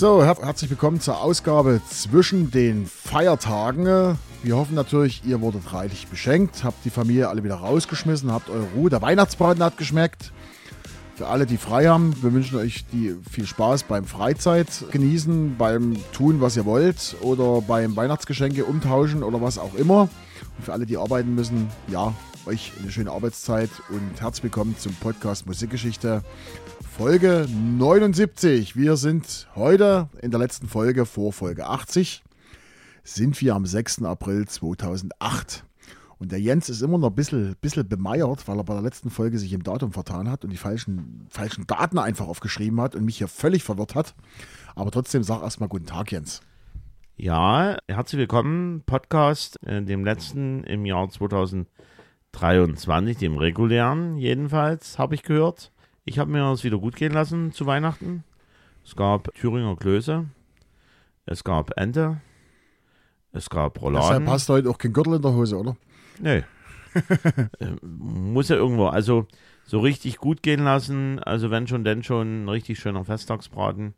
So, her herzlich willkommen zur Ausgabe zwischen den Feiertagen. Wir hoffen natürlich, ihr wurdet reichlich beschenkt, habt die Familie alle wieder rausgeschmissen, habt eure Ruhe. Der Weihnachtsbraten hat geschmeckt. Für alle, die frei haben, wir wünschen euch viel Spaß beim Freizeit genießen, beim Tun, was ihr wollt oder beim Weihnachtsgeschenke umtauschen oder was auch immer. Und für alle, die arbeiten müssen, ja, euch eine schöne Arbeitszeit und herzlich willkommen zum Podcast Musikgeschichte Folge 79. Wir sind heute in der letzten Folge vor Folge 80. Sind wir am 6. April 2008. Und der Jens ist immer noch ein bisschen, bisschen bemeiert, weil er bei der letzten Folge sich im Datum vertan hat und die falschen, falschen Daten einfach aufgeschrieben hat und mich hier völlig verwirrt hat. Aber trotzdem sag erstmal guten Tag, Jens. Ja, herzlich willkommen. Podcast, äh, dem letzten im Jahr 2023, dem regulären jedenfalls, habe ich gehört. Ich habe mir das wieder gut gehen lassen zu Weihnachten. Es gab Thüringer Klöße, es gab Ente, es gab Rouladen. Deshalb hast du heute auch kein Gürtel in der Hose, oder? Nee. Äh, muss ja irgendwo, also so richtig gut gehen lassen. Also wenn schon, denn schon ein richtig schöner Festtagsbraten.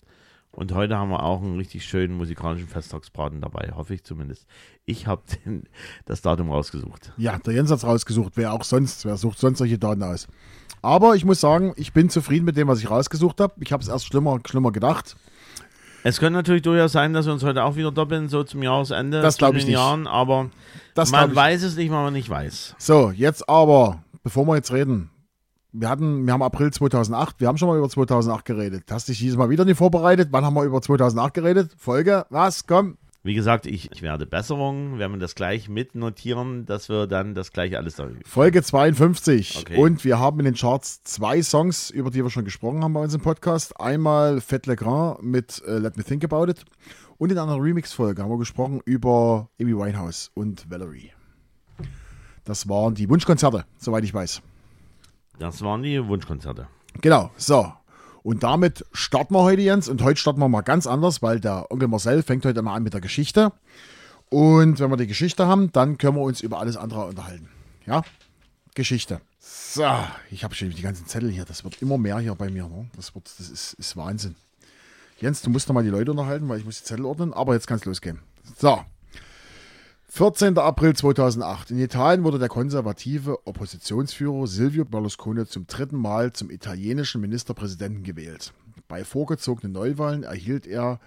Und heute haben wir auch einen richtig schönen musikalischen Festtagsbraten dabei, hoffe ich zumindest. Ich habe das Datum rausgesucht. Ja, der Jens hat es rausgesucht. Wer auch sonst, wer sucht sonst solche Daten aus? Aber ich muss sagen, ich bin zufrieden mit dem, was ich rausgesucht habe. Ich habe es erst schlimmer, schlimmer gedacht. Es könnte natürlich durchaus sein, dass wir uns heute auch wieder doppeln, so zum Jahresende. Das glaube ich nicht. Jahren, aber Das man weiß es nicht, weil man nicht weiß. So, jetzt aber, bevor wir jetzt reden. Wir hatten, wir haben April 2008, wir haben schon mal über 2008 geredet. Hast dich dieses Mal wieder nicht vorbereitet? Wann haben wir über 2008 geredet? Folge, was? Komm. Wie gesagt, ich, ich werde Besserung, werden wir das gleich mitnotieren, dass wir dann das gleich alles da Folge 52. Okay. Und wir haben in den Charts zwei Songs, über die wir schon gesprochen haben bei uns im Podcast. Einmal Fett Le Grand mit äh, Let Me Think About It. Und in einer Remix-Folge haben wir gesprochen über Amy Winehouse und Valerie. Das waren die Wunschkonzerte, soweit ich weiß. Das waren die Wunschkonzerte. Genau, so. Und damit starten wir heute, Jens. Und heute starten wir mal ganz anders, weil der Onkel Marcel fängt heute mal an mit der Geschichte. Und wenn wir die Geschichte haben, dann können wir uns über alles andere unterhalten. Ja? Geschichte. So, ich habe schon die ganzen Zettel hier. Das wird immer mehr hier bei mir. Ne? Das, wird, das ist, ist Wahnsinn. Jens, du musst noch mal die Leute unterhalten, weil ich muss die Zettel ordnen. Aber jetzt kann es losgehen. So. 14. April 2008. In Italien wurde der konservative Oppositionsführer Silvio Berlusconi zum dritten Mal zum italienischen Ministerpräsidenten gewählt. Bei vorgezogenen Neuwahlen erhielt er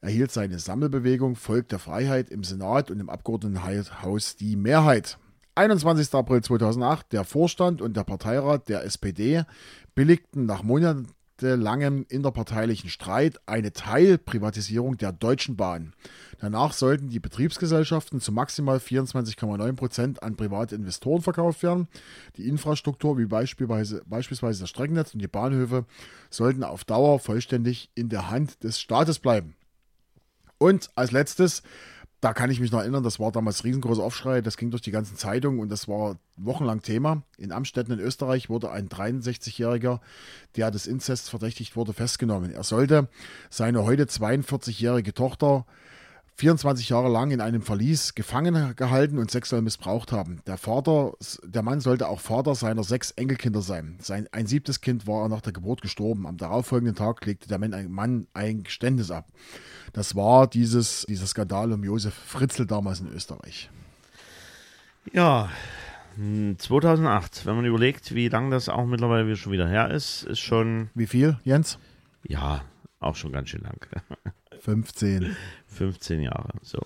erhielt seine Sammelbewegung Volk der Freiheit im Senat und im Abgeordnetenhaus die Mehrheit. 21. April 2008. Der Vorstand und der Parteirat der SPD billigten nach monatelangem interparteilichen Streit eine Teilprivatisierung der Deutschen Bahn. Danach sollten die Betriebsgesellschaften zu maximal 24,9 Prozent an private Investoren verkauft werden. Die Infrastruktur wie beispielsweise, beispielsweise das Streckennetz und die Bahnhöfe sollten auf Dauer vollständig in der Hand des Staates bleiben. Und als letztes, da kann ich mich noch erinnern, das war damals riesengroßer Aufschrei, das ging durch die ganzen Zeitungen und das war wochenlang Thema. In Amstetten in Österreich wurde ein 63-Jähriger, der des Inzests verdächtigt wurde, festgenommen. Er sollte seine heute 42-jährige Tochter 24 Jahre lang in einem Verlies gefangen gehalten und sexuell missbraucht haben. Der Vater, der Mann sollte auch Vater seiner sechs Enkelkinder sein. Sein ein siebtes Kind war nach der Geburt gestorben. Am darauffolgenden Tag legte der Mann ein Geständnis ab. Das war dieses, dieser Skandal um Josef Fritzl damals in Österreich. Ja, hm, 2008, wenn man überlegt, wie lange das auch mittlerweile schon wieder her ist, ist schon, Wie viel, Jens? ja, auch schon ganz schön lang. 15. 15 Jahre. So.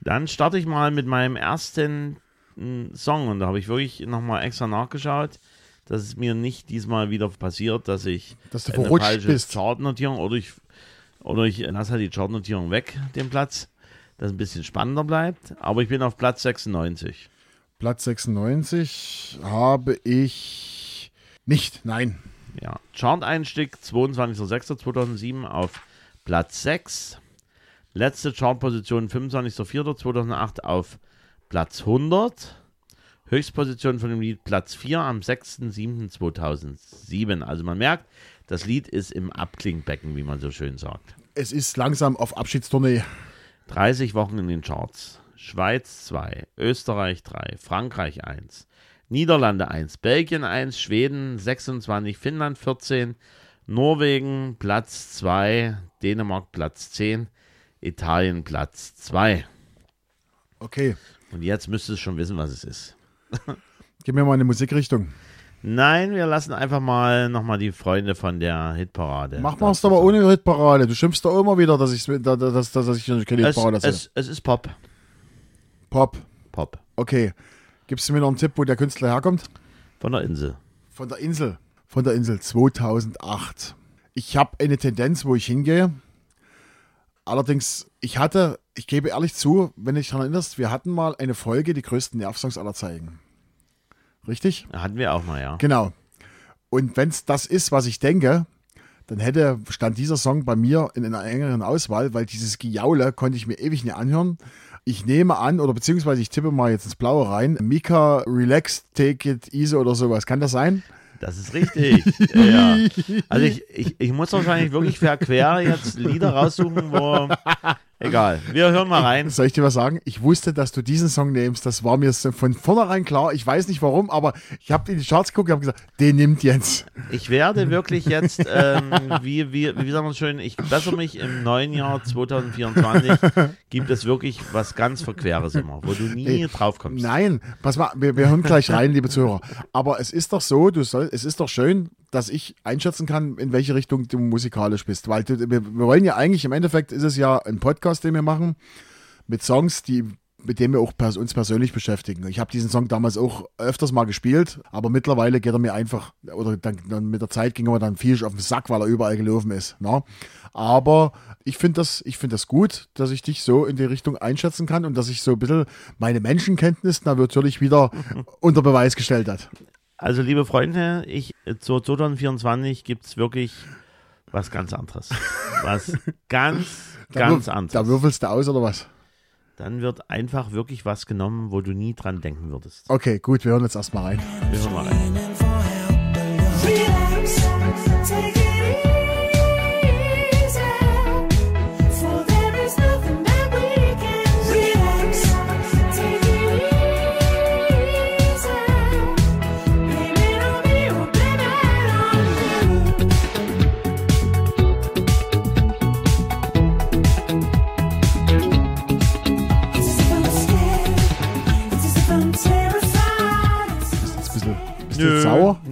Dann starte ich mal mit meinem ersten mm, Song und da habe ich wirklich nochmal extra nachgeschaut, dass es mir nicht diesmal wieder passiert, dass ich Dass du eine falsche bist. Chartnotierung oder ich, oder ich lasse halt die Chartnotierung weg, den Platz, dass es ein bisschen spannender bleibt. Aber ich bin auf Platz 96. Platz 96 habe ich nicht. Nein. Ja, Chart-Einstieg 22.06.2007 auf Platz 6. Letzte Chartposition 25.04.2008 auf Platz 100. Höchstposition von dem Lied Platz 4 am 6.07.2007. Also man merkt, das Lied ist im Abklingbecken, wie man so schön sagt. Es ist langsam auf Abschiedstournee. 30 Wochen in den Charts. Schweiz 2, Österreich 3, Frankreich 1, Niederlande 1, Belgien 1, Schweden 26, Finnland 14, Norwegen Platz 2, Dänemark Platz 10, Italien Platz 2. Okay. Und jetzt müsstest du schon wissen, was es ist. Gib mir mal eine Musikrichtung. Nein, wir lassen einfach mal nochmal die Freunde von der Hitparade. Mach mal es aber ohne Hitparade. Du schimpfst doch immer wieder, dass ich, da- da- dass, dass ich keine es, Hitparade sehe. es, es ist Pop. Pop. Pop. Okay. Gibst du mir noch einen Tipp, wo der Künstler herkommt? Von der Insel. Von der Insel. Von der Insel 2008. Ich habe eine Tendenz, wo ich hingehe. Allerdings, ich hatte, ich gebe ehrlich zu, wenn du dich daran erinnerst, wir hatten mal eine Folge, die größten Nervsongs aller Zeiten. Richtig? Hatten wir auch mal, ja. Genau. Und wenn es das ist, was ich denke, dann hätte, stand dieser Song bei mir in einer engeren Auswahl, weil dieses Gejaule konnte ich mir ewig nicht anhören. Ich nehme an, oder beziehungsweise ich tippe mal jetzt ins Blaue rein, Mika Relax, Take It Easy oder sowas. Kann das sein? Das ist richtig. ja. Also ich, ich, ich muss wahrscheinlich wirklich verquer jetzt Lieder raussuchen, wo. Egal. Wir hören mal rein. Soll ich dir was sagen? Ich wusste, dass du diesen Song nimmst. Das war mir von vornherein klar. Ich weiß nicht warum, aber ich habe in die Charts geguckt und habe gesagt, den nimmt Jens. Ich werde wirklich jetzt, ähm, wie, wie, wie sagen wir es schön, ich bessere mich im neuen Jahr 2024. Gibt es wirklich was ganz Verqueres immer, wo du nie drauf kommst. Nein, pass mal, wir, wir hören gleich rein, liebe Zuhörer. Aber es ist doch so, du soll, es ist doch schön, dass ich einschätzen kann, in welche Richtung du musikalisch bist. Weil du, wir, wir wollen ja eigentlich, im Endeffekt ist es ja ein Podcast, den wir machen, mit Songs, die mit dem wir auch pers uns persönlich beschäftigen. Ich habe diesen Song damals auch öfters mal gespielt, aber mittlerweile geht er mir einfach, oder dann, dann mit der Zeit ging er mir dann viel auf den Sack, weil er überall gelaufen ist. Ne? Aber ich finde das, ich find das gut, dass ich dich so in die Richtung einschätzen kann und dass ich so ein bisschen meine Menschenkenntnis natürlich wieder unter Beweis gestellt hat. Also, liebe Freunde, ich, zu 2024 gibt es wirklich was ganz anderes. Was ganz, Da ganz würf- anderes. Da würfelst du aus oder was? Dann wird einfach wirklich was genommen, wo du nie dran denken würdest. Okay, gut, wir hören jetzt erstmal rein. Wir hören mal rein.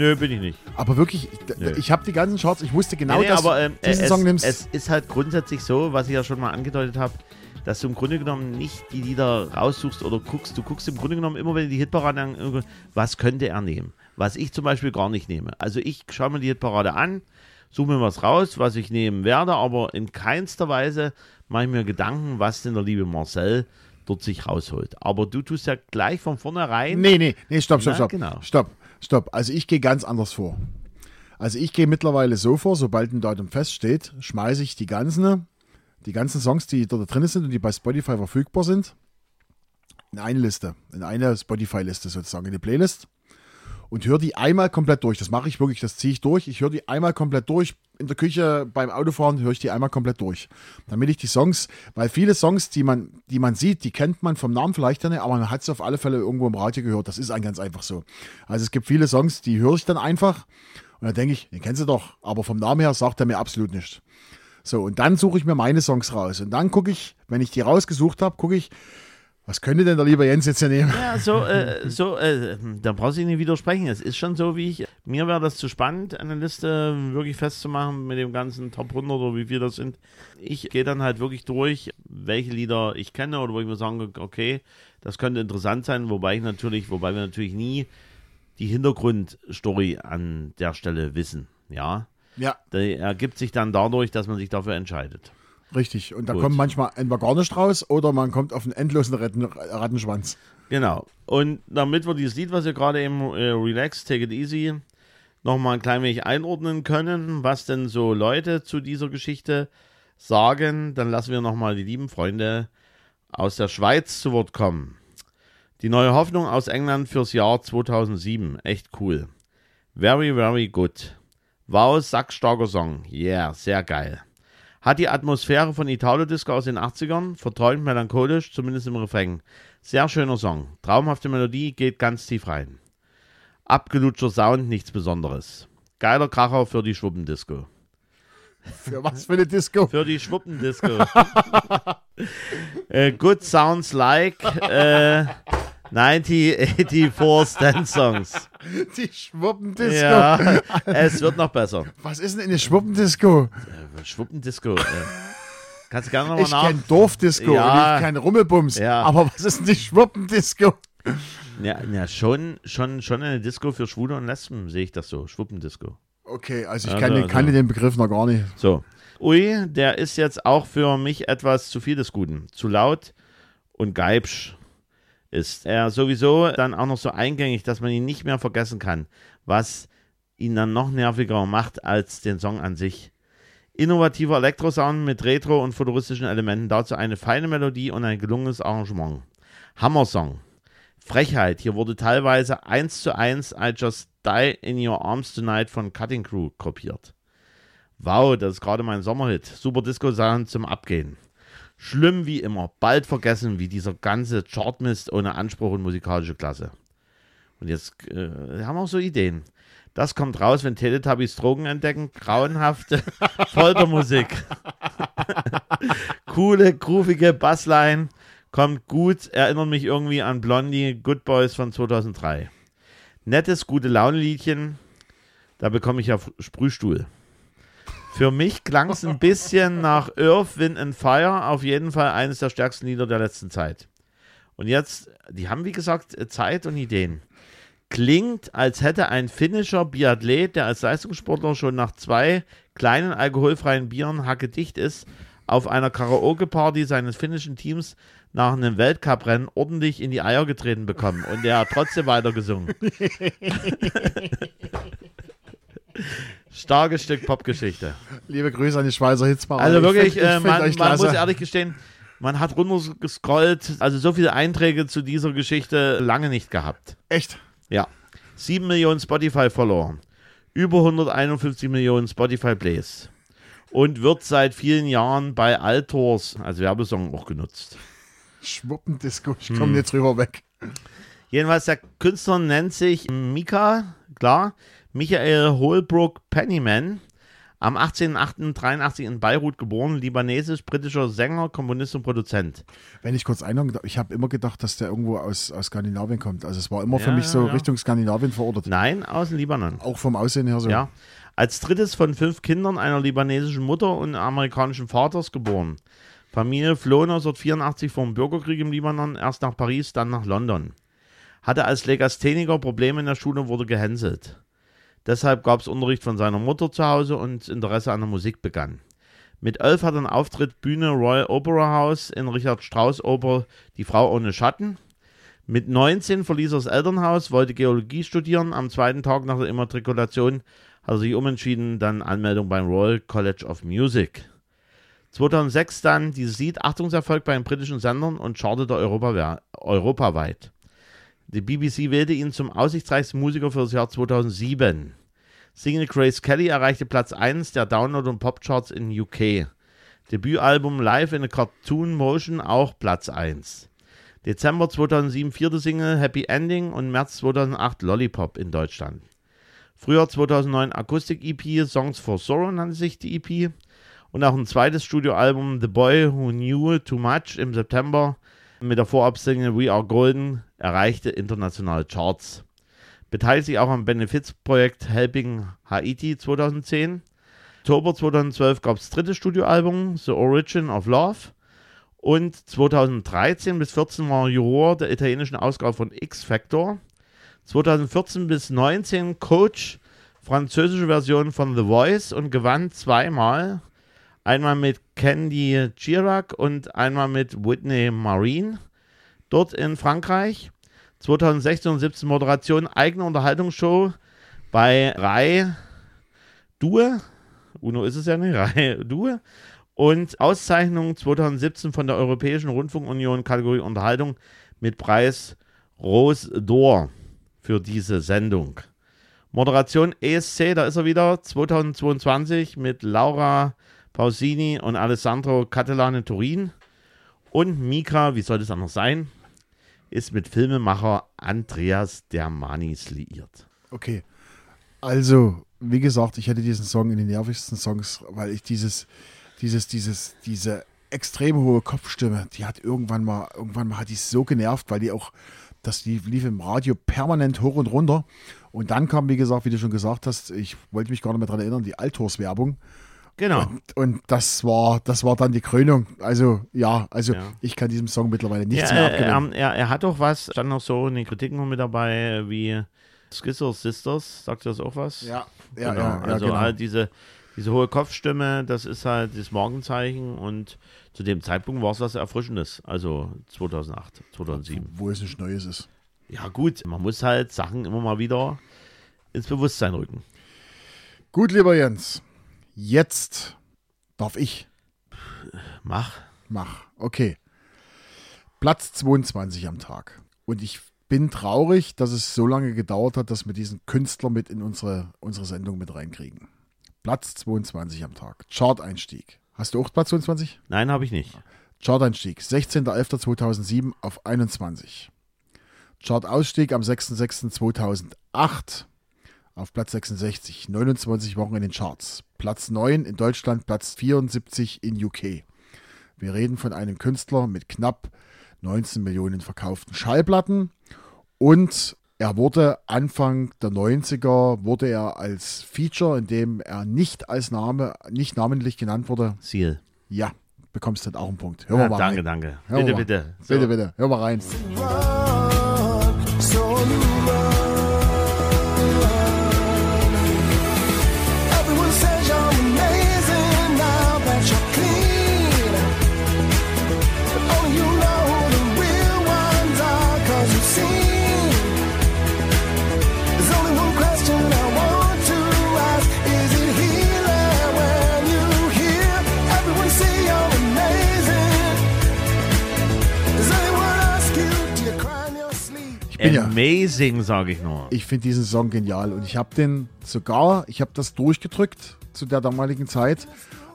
Nö, bin ich nicht. Aber wirklich, ich, Nö. ich habe die ganzen Charts, ich wusste genau, Nee, nee, dass aber ähm, du diesen es, Song nimmst. es ist halt grundsätzlich so, was ich ja schon mal angedeutet habe, dass du im Grunde genommen nicht die Lieder raussuchst oder guckst. Du guckst im Grunde genommen immer, wenn du die Hitparade an, was könnte er nehmen? Was ich zum Beispiel gar nicht nehme. Also ich schaue mir die Hitparade an, suche mir was raus, was ich nehmen werde, aber in keinster Weise mache ich mir Gedanken, was denn der liebe Marcel dort sich rausholt. Aber du tust ja gleich von vornherein. Nee, nee, nee, stopp, stopp, Na, stopp. genau. Stopp, stopp. Also ich gehe ganz anders vor. Also ich gehe mittlerweile so vor, sobald ein Datum feststeht, schmeiße ich die ganzen, die ganzen Songs, die dort drin sind und die bei Spotify verfügbar sind, in eine Liste, in eine Spotify-Liste sozusagen, in die Playlist und höre die einmal komplett durch. Das mache ich wirklich, das ziehe ich durch. Ich höre die einmal komplett durch. In der Küche, beim Autofahren höre ich die einmal komplett durch. Damit ich die Songs, weil viele Songs, die man, die man sieht, die kennt man vom Namen vielleicht nicht, aber man hat sie auf alle Fälle irgendwo im Radio gehört. Das ist ein ganz einfach so. Also es gibt viele Songs, die höre ich dann einfach und dann denke ich, den kennst du doch, aber vom Namen her sagt er mir absolut nichts. So, und dann suche ich mir meine Songs raus. Und dann gucke ich, wenn ich die rausgesucht habe, gucke ich, was könnte denn der liebe Jens jetzt hier nehmen? Ja, so, äh, so, äh, da brauchst du nicht widersprechen. Es ist schon so, wie ich. Mir wäre das zu spannend, eine Liste wirklich festzumachen mit dem ganzen Top 100 oder wie viel das sind. Ich gehe dann halt wirklich durch, welche Lieder ich kenne oder wo ich mir sage, okay, das könnte interessant sein, wobei ich natürlich, wobei wir natürlich nie die Hintergrundstory an der Stelle wissen. Ja, Ja, der ergibt sich dann dadurch, dass man sich dafür entscheidet. Richtig. Und da Gut. kommt manchmal entweder gar nicht raus oder man kommt auf einen endlosen Ratten, Rattenschwanz. Genau. Und damit wir dieses Lied, was wir gerade eben äh, Relax, Take It Easy, nochmal ein klein wenig einordnen können, was denn so Leute zu dieser Geschichte sagen, dann lassen wir nochmal die lieben Freunde aus der Schweiz zu Wort kommen. Die neue Hoffnung aus England fürs Jahr 2007. Echt cool. Very, very good. Wow, sackstarker Song. Yeah, sehr geil. Hat die Atmosphäre von Italo-Disco aus den 80ern, verträumt melancholisch, zumindest im Refrain. Sehr schöner Song. Traumhafte Melodie, geht ganz tief rein. Abgelutschter Sound, nichts Besonderes. Geiler Kracher für die Schwuppendisco. Für was für eine Disco? Für die Schwuppendisco. äh, good sounds like äh, 1984 Dance Songs. Die Schwuppendisco. Ja, es wird noch besser. Was ist denn eine Schwuppendisco? Äh, Schwuppendisco. Kannst du gerne nochmal Ich nach. kenne Dorfdisco Ja. und ich kenne Rummelbums. Ja. Aber was ist denn die Schwuppendisco? Ja, ja schon, schon, schon eine Disco für Schwule und Lesben, sehe ich das so. Schwuppendisco. Okay, also ich Also, kann, also. kannte den Begriff noch gar nicht. So. Ui, der ist jetzt auch für mich etwas zu viel des Guten. Zu laut und geibsch ist er sowieso dann auch noch so eingängig, dass man ihn nicht mehr vergessen kann, was ihn dann noch nerviger macht als den Song an sich. Innovativer Elektrosound mit Retro- und futuristischen Elementen, dazu eine feine Melodie und ein gelungenes Arrangement. Hammersong. Frechheit, hier wurde teilweise eins zu eins I Just Die in Your Arms Tonight von Cutting Crew kopiert. Wow, das ist gerade mein Sommerhit. Super Disco-Sound zum Abgehen. Schlimm wie immer, bald vergessen wie dieser ganze Chartmist ohne Anspruch und musikalische Klasse. Und jetzt äh, haben wir auch so Ideen. Das kommt raus, wenn Teletubbies Drogen entdecken. Grauenhafte Foltermusik. Coole, groovige Bassline. Kommt gut, erinnert mich irgendwie an Blondie Good Boys von 2003. Nettes, gute Laune-Liedchen. Da bekomme ich ja Sprühstuhl. Für mich klang es ein bisschen nach Earth, Wind and Fire. Auf jeden Fall eines der stärksten Lieder der letzten Zeit. Und jetzt, die haben wie gesagt Zeit und Ideen. Klingt, als hätte ein finnischer Biathlet, der als Leistungssportler schon nach zwei kleinen alkoholfreien Bieren hackedicht ist, auf einer Karaoke-Party seines finnischen Teams nach einem Weltcuprennen ordentlich in die Eier getreten bekommen und er hat trotzdem weiter gesungen. Starkes Stück Popgeschichte. Liebe Grüße an die Schweizer Hitzbar. Also wirklich, ich äh, find man, man muss ehrlich gestehen, man hat runtergescrollt, also so viele Einträge zu dieser Geschichte lange nicht gehabt. Echt? Ja. 7 Millionen Spotify-Follower. Über 151 Millionen Spotify-Plays. Und wird seit vielen Jahren bei Altors als Werbesong auch genutzt. Schwuppendisco, ich Hm. komme jetzt drüber weg. Jedenfalls, der Künstler nennt sich Mika, klar, Michael Holbrook Pennyman. Am 18.08.83 in Beirut geboren, libanesisch-britischer Sänger, Komponist und Produzent. Wenn ich kurz einhaken ich habe immer gedacht, dass der irgendwo aus, aus Skandinavien kommt. Also es war immer für Ja, mich so ja, ja. Richtung Skandinavien verortet. Nein, aus dem Libanon. Auch vom Aussehen her so. Ja. Als drittes von fünf Kindern einer libanesischen Mutter und amerikanischen Vaters geboren. Familie floh 1984 vor dem Bürgerkrieg im Libanon, erst nach Paris, dann nach London. Hatte als Legastheniker Probleme in der Schule und wurde gehänselt. Deshalb gab es Unterricht von seiner Mutter zu Hause und Interesse an der Musik begann. Mit elf hat er einen Auftritt Bühne Royal Opera House in Richard Strauss Oper Die Frau ohne Schatten. Mit 19 verließ er das Elternhaus, wollte Geologie studieren. Am zweiten Tag nach der Immatrikulation hat er sich umentschieden, dann Anmeldung beim Royal College of Music. 2006 dann dieses Lied Achtungserfolg bei den britischen Sendern und chartete Europa, europaweit. Die BBC wählte ihn zum aussichtsreichsten Musiker für das Jahr 2007. Single Grace Kelly erreichte Platz 1 der Download- und Popcharts in UK. Debütalbum Live in a Cartoon Motion auch Platz 1. Dezember 2007 vierte Single Happy Ending und März 2008 Lollipop in Deutschland. Frühjahr 2009 Akustik-EP Songs for Sorrow nannte sich die EP. Und auch ein zweites Studioalbum The Boy Who Knew Too Much im September mit der Vorabsingle We Are Golden erreichte internationale Charts. Beteiligt sich auch am Benefizprojekt Helping Haiti 2010. Oktober 2012 gab es das dritte Studioalbum The Origin of Love. Und 2013 bis 2014 war Juror der italienischen Ausgabe von X Factor. 2014 bis 2019 Coach, französische Version von The Voice und gewann zweimal. Einmal mit Candy Chirac und einmal mit Whitney Marine. Dort in Frankreich. 2016 und 17 Moderation eigene Unterhaltungsshow bei Rai Due. Uno ist es ja nicht, Rai Due. Und Auszeichnung 2017 von der Europäischen Rundfunkunion Kategorie Unterhaltung mit Preis Rose d'Or für diese Sendung. Moderation ESC, da ist er wieder, 2022 mit Laura Pausini und Alessandro Catalane Turin. Und Mika, wie soll das anders sein, ist mit Filmemacher Andreas Dermanis liiert. Okay. Also, wie gesagt, ich hätte diesen Song in den nervigsten Songs, weil ich dieses, dieses, dieses, diese extrem hohe Kopfstimme, die hat irgendwann mal, irgendwann mal hat die so genervt, weil die auch, das lief im Radio permanent hoch und runter. Und dann kam, wie gesagt, wie du schon gesagt hast, ich wollte mich gar nicht mehr daran erinnern, die Altors-Werbung. Genau. Und, und das war, das war dann die Krönung. Also, ja, also Ja. ich kann diesem Song mittlerweile nichts Ja, mehr er, abgewinnen. er, er, er hat auch was, stand noch so in den Kritiken noch mit dabei, wie Skizzer Sisters, sagt das auch was? ja, ja, genau. ja, also genau. halt diese, diese hohe Kopfstimme, das ist halt das Morgenzeichen und zu dem Zeitpunkt war es was Erfrischendes, also 2008, 2007. Wo es nicht Neues ist. Ja gut, man muss halt Sachen immer mal wieder ins Bewusstsein rücken. Gut, lieber Jens, jetzt darf ich. Mach. Mach. Okay. Platz 22 am Tag. Und ich bin traurig, dass es so lange gedauert hat, dass wir diesen Künstler mit in unsere, unsere Sendung mit reinkriegen. Platz 22 am Tag. Chart-Einstieg. Hast du auch Platz 22? Nein, habe ich nicht. Chart-Einstieg. 16.11.2007 auf 21. Chart-Ausstieg am 6.06.2008 auf Platz 66. 29 Wochen in den Charts. Platz 9 in Deutschland, Platz 74 in UK. Wir reden von einem Künstler mit knapp 19 Millionen verkauften Schallplatten und er wurde Anfang der 90er wurde er als Feature, in dem er nicht als Name, nicht namentlich genannt wurde. Seal. Ja, bekommst du auch einen Punkt. Hör Ja, mal danke, rein. danke. Hör Bitte, mal. bitte. So. Bitte, bitte. Hör mal rein. Amazing, sage ich nur. Ich finde diesen Song genial und ich habe den sogar, ich habe das durchgedrückt zu der damaligen Zeit,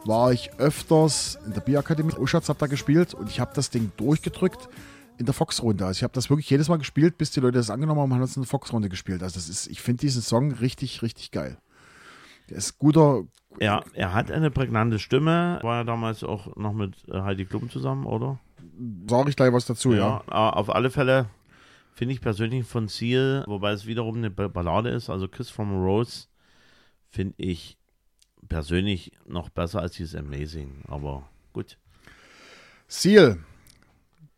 war ich öfters in der Bierakademie, Uschatz hat da gespielt und ich habe das Ding durchgedrückt in der Fox-Runde. Also ich habe das wirklich jedes Mal gespielt, bis die Leute das angenommen haben, haben uns in der Fox-Runde gespielt. Also das ist, ich finde diesen Song richtig, richtig geil. Der ist guter, Ja, er hat eine prägnante Stimme. War ja damals auch noch mit äh, Heidi Klum zusammen, oder? sage ich gleich was dazu, ja. aber auf alle Fälle finde ich persönlich von Seal, wobei es wiederum eine Ba- Ballade ist, also Kiss from a Rose, finde ich persönlich noch besser als dieses Amazing. Aber gut. Seal.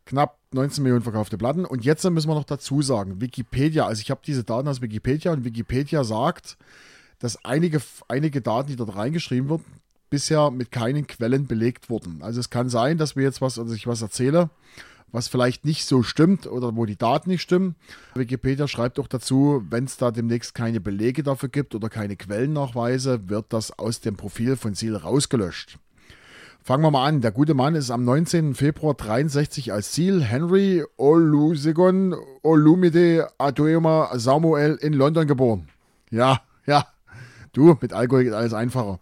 Knapp 19 Millionen verkaufte Platten. Und jetzt müssen wir noch dazu sagen, Wikipedia, also ich habe diese Daten aus Wikipedia und Wikipedia sagt, dass einige, einige Daten, die dort reingeschrieben wurden, bisher mit keinen Quellen belegt wurden. Also es kann sein, dass wir jetzt was, also ich was erzähle, was vielleicht nicht so stimmt oder wo die Daten nicht stimmen. Wikipedia schreibt auch dazu, wenn es da demnächst keine Belege dafür gibt oder keine Quellennachweise, wird das aus dem Profil von Seal rausgelöscht. Fangen wir mal an. Der gute Mann ist am 19. Februar 63 als Seal Henry Olusegun Olumide Adoema Samuel in London geboren. Ja, ja. Du, mit Alkohol geht alles einfacher.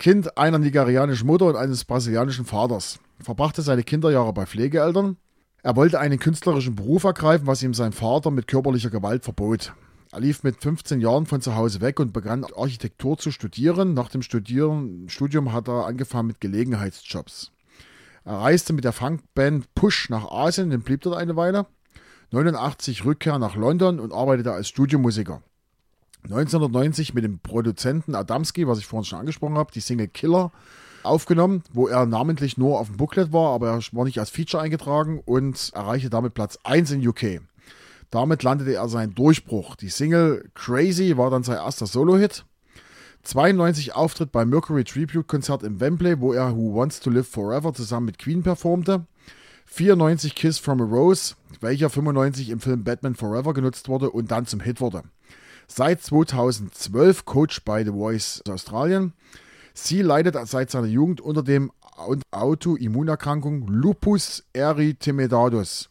Kind einer nigerianischen Mutter und eines brasilianischen Vaters. Verbrachte seine Kinderjahre bei Pflegeeltern. Er wollte einen künstlerischen Beruf ergreifen, was ihm sein Vater mit körperlicher Gewalt verbot. Er lief mit 15 Jahren von zu Hause weg und begann Architektur zu studieren. Nach dem Studieren, Studium hat er angefangen mit Gelegenheitsjobs. Er reiste mit der Funkband Push nach Asien und blieb dort eine Weile. 89 Rückkehr nach London und arbeitete als Studiomusiker. 1990 mit dem Produzenten Adamski, was ich vorhin schon angesprochen habe, die Single Killer aufgenommen, wo er namentlich nur auf dem Booklet war, aber er war nicht als Feature eingetragen und erreichte damit Platz 1 in UK. Damit landete er seinen Durchbruch. Die Single Crazy war dann sein erster Solo-Hit. 92 Auftritt beim Mercury Tribute Konzert im Wembley, wo er Who Wants to Live Forever zusammen mit Queen performte. 94 Kiss from a Rose, welcher 95 im Film Batman Forever genutzt wurde und dann zum Hit wurde. Seit 2012 Coach bei The Voice Australien. Sie leidet seit seiner Jugend unter dem Autoimmunerkrankung Lupus erythematosus,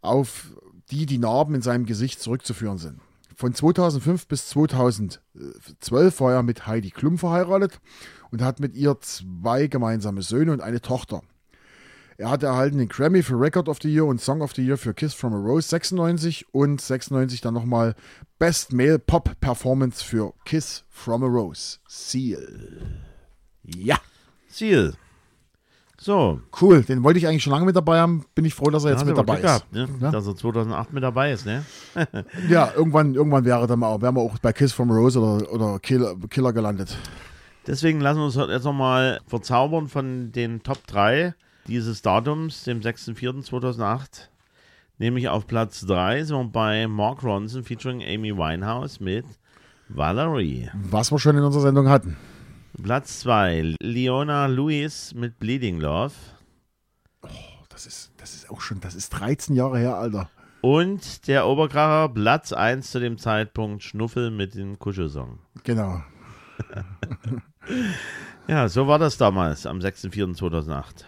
auf die die Narben in seinem Gesicht zurückzuführen sind. Von 2005 bis 2012 war er mit Heidi Klum verheiratet und hat mit ihr zwei gemeinsame Söhne und eine Tochter. Er hat erhalten den Grammy für Record of the Year und Song of the Year für Kiss from a Rose 96 und 96 dann nochmal Best Male Pop Performance für Kiss from a Rose. Seal. Ja, Ziel. So, cool. Den wollte ich eigentlich schon lange mit dabei haben. Bin ich froh, dass er jetzt mit dabei Glück ist. gehabt, ne? Ja. dass er 2008 mit dabei ist. Ne? Ja, irgendwann, irgendwann wäre dann mal, wären wir auch bei Kiss from a Rose oder, oder Killer, Killer gelandet. Deswegen lassen wir uns jetzt nochmal verzaubern von den Top 3 dieses Datums, dem 6.4.2008. Nämlich auf Platz 3 sind wir bei Mark Ronson featuring Amy Winehouse mit Valerie. Was wir schon in unserer Sendung hatten. Platz 2 Leona Lewis mit Bleeding Love. Das ist, das ist auch schon, das ist 13 Jahre her, Alter. Und der Oberkracher Platz 1 zu dem Zeitpunkt Schnuffel mit dem Kuschelsong. Genau. Ja, so war das damals am 6.4.2008.